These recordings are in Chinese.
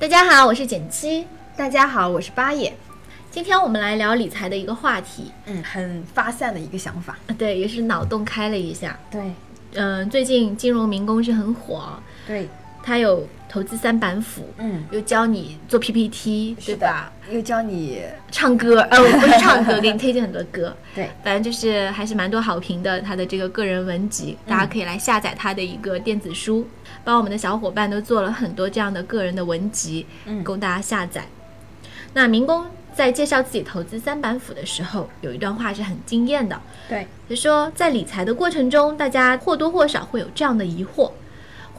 大家好，我是简七。大家好，我是八爷。今天我们来聊理财的一个话题，嗯，很发散的一个想法。对，也是脑洞开了一下。对，嗯、最近金融民工是很火，对，他有投资三板斧，嗯，又教你做 PPT，对吧？？又教你，唱歌，呃，我不是唱歌，给你推荐很多歌。对，反正就是还是蛮多好评的，他的这个个人文集，大家可以来下载他的一个电子书，帮我们的小伙伴都做了很多这样的个人的文集，嗯供大家下载。那民工在介绍自己投资三板斧的时候，有一段话是很惊艳的，对，他说，在理财的过程中，大家或多或少会有这样的疑惑：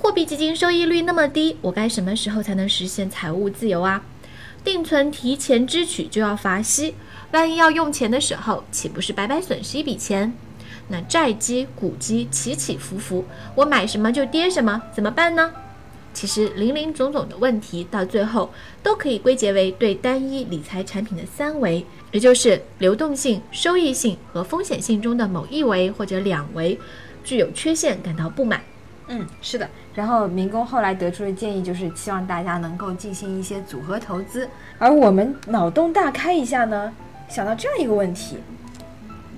货币基金收益率那么低，我该什么时候才能实现财务自由啊？定存提前支取就要罚息，万一要用钱的时候，岂不是白白损失一笔钱？那债基、股基起起伏伏，我买什么就跌什么，怎么办呢？其实林林总总的问题，到最后都可以归结为对单一理财产品的三维，也就是流动性、收益性和风险性中的某一维或者两维具有缺陷感到不满。嗯，是的。然后民工后来得出的建议就是希望大家能够进行一些组合投资，而我们脑洞大开一下呢，想到这样一个问题：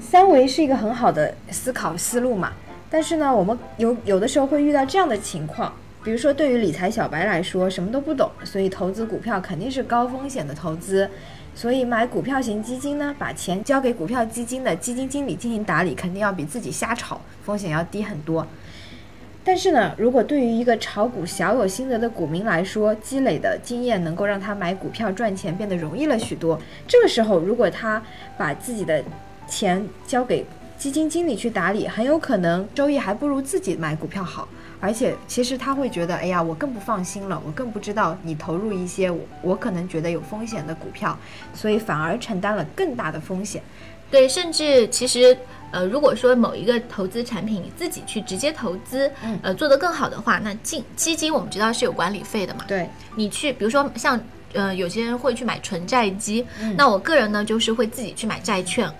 三维是一个很好的思考思路嘛，但是呢，我们有有的时候会遇到这样的情况。比如说，对于理财小白来说，什么都不懂，所以投资股票肯定是高风险的投资。所以买股票型基金呢，把钱交给股票基金的基金经理进行打理，肯定要比自己瞎炒风险要低很多。但是呢，如果对于一个炒股小有心得的股民来说，积累的经验能够让他买股票赚钱变得容易了许多。这个时候，如果他把自己的钱交给基金经理去打理，很有可能收益还不如自己买股票好。而且，其实他会觉得，哎呀，我更不放心了，我更不知道你投入一些我我可能觉得有风险的股票，所以反而承担了更大的风险。对，甚至其实，呃，如果说某一个投资产品你自己去直接投资，嗯呃，做得更好的话，那基基金我们知道是有管理费的嘛，对，你去，比如说像呃，有些人会去买纯债基，嗯那我个人呢就是会自己去买债券。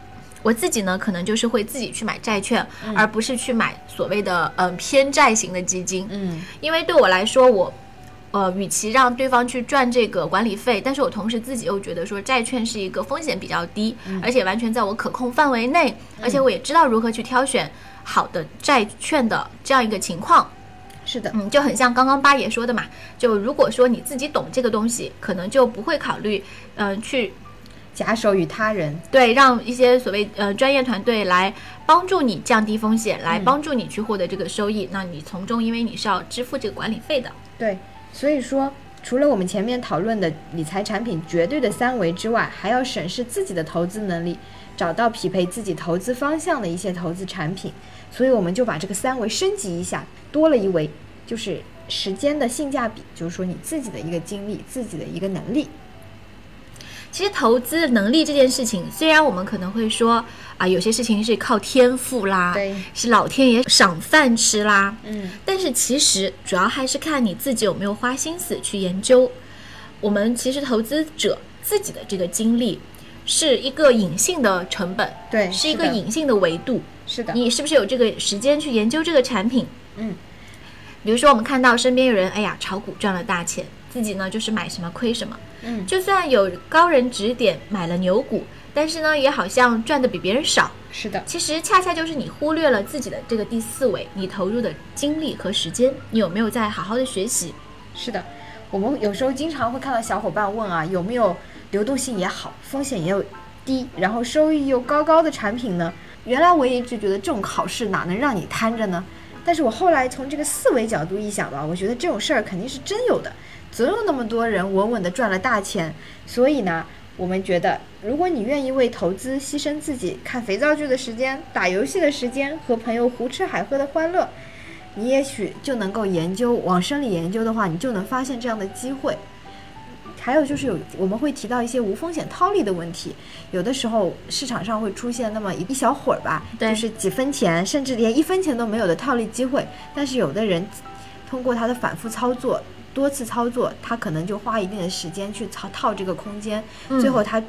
我自己呢，可能就是会自己去买债券，而不是去买所谓的嗯、呃偏债型的基金，嗯，因为对我来说，我呃，与其让对方去赚这个管理费，但是我同时自己又觉得说债券是一个风险比较低，而且完全在我可控范围内，而且我也知道如何去挑选好的债券的这样一个情况，是的，嗯，就很像刚刚八爷说的嘛，就如果说你自己懂这个东西，可能就不会考虑，嗯、去假手于他人，对让一些所谓呃专业团队来帮助你降低风险，来帮助你去获得这个收益，那你从中因为你是要支付这个管理费的，对，所以说，除了我们前面讨论的理财产品绝对的三维之外，还要审视自己的投资能力，找到匹配自己投资方向的一些投资产品。所以我们就把这个三维升级一下，多了一维，就是时间的性价比，就是说你自己的一个精力、自己的一个能力。其实投资能力这件事情，虽然我们可能会说啊，有些事情是靠天赋啦，对是老天爷赏饭吃啦，嗯，但是其实主要还是看你自己有没有花心思去研究。我们其实投资者自己的这个经历是一个隐性的成本，对，是一个隐性的维度。是的，你是不是有这个时间去研究这个产品？嗯，比如说我们看到身边有人，哎呀，炒股赚了大钱，自己呢就是买什么亏什么。嗯，就算有高人指点买了牛股，但是呢，也好像赚的比别人少。是的，其实恰恰就是你忽略了自己的这个第四维，你投入的精力和时间，你有没有在好好的学习？是的。我们有时候经常会看到小伙伴问啊，有没有流动性也好，风险也有低，然后收益又高高的产品呢？原来我也一直觉得这种好事哪能让你摊着呢？但是我后来从这个四维角度一想吧，我觉得这种事儿肯定是真有的，总有那么多人稳稳的赚了大钱。所以呢，我们觉得，如果你愿意为投资牺牲自己看肥皂剧的时间、打游戏的时间和朋友胡吃海喝的欢乐，你也许就能够研究往深里研究的话，你就能发现这样的机会。还有就是有我们会提到一些无风险套利的问题，有的时候市场上会出现那么一一小会儿吧，就是几分钱，甚至连一分钱都没有的套利机会。但是有的人通过他的反复操作，多次操作，他可能就花一定的时间去操套这个空间，嗯最后他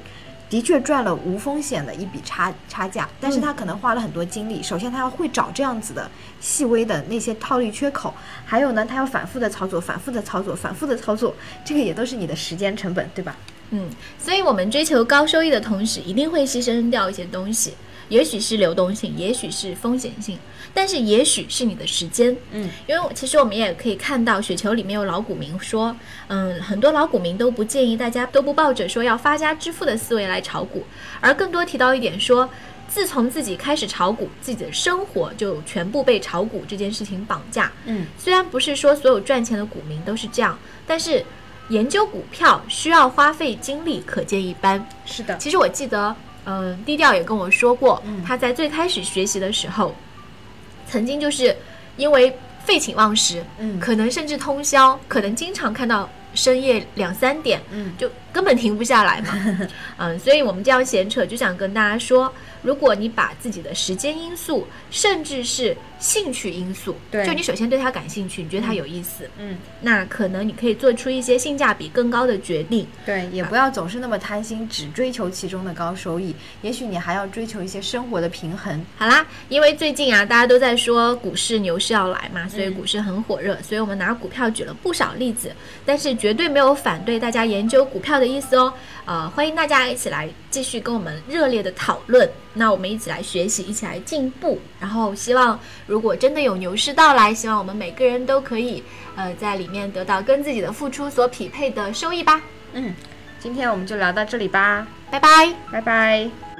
的确赚了无风险的一笔差差价，但是嗯他可能花了很多精力。首先，他要会找这样子的细微的那些套利缺口，还有呢，他要反复的操作，反复的操作，反复的操作，这个也都是你的时间成本，对吧？嗯，所以我们追求高收益的同时，一定会牺牲掉一些东西，也许是流动性，也许是风险性，但是也许是你的时间。嗯，因为我其实我们也可以看到，雪球里面有老股民说，嗯，很多老股民都不建议大家都不抱着说要发家致富的思维来炒股，而更多提到一点说，自从自己开始炒股，自己的生活就全部被炒股这件事情绑架。嗯，虽然不是说所有赚钱的股民都是这样，但是研究股票需要花费精力，可见一斑。是的，其实我记得，嗯、低调也跟我说过，嗯。他在最开始学习的时候，曾经就是因为废寝忘食，嗯。可能甚至通宵，可能经常看到深夜两三点，嗯。就根本停不下来嘛。嗯，所以我们这样闲扯，就想跟大家说，如果你把自己的时间因素，甚至是兴趣因素，对就你首先对它感兴趣，你觉得它有意思，嗯，那可能你可以做出一些性价比更高的决定。对，也不要总是那么贪心，只追求其中的高收益。也许你还要追求一些生活的平衡。好啦，因为最近啊，大家都在说股市牛市要来嘛，所以嗯股市很火热，所以我们拿股票举了不少例子，但是绝对没有反对大家研究股票的意思哦。呃，欢迎大家一起来继续跟我们热烈的讨论，那我们一起来学习，一起来进步。然后希望如果真的有牛市到来，希望我们每个人都可以呃在里面得到跟自己的付出所匹配的收益吧。嗯，今天我们就聊到这里吧，拜拜。拜拜。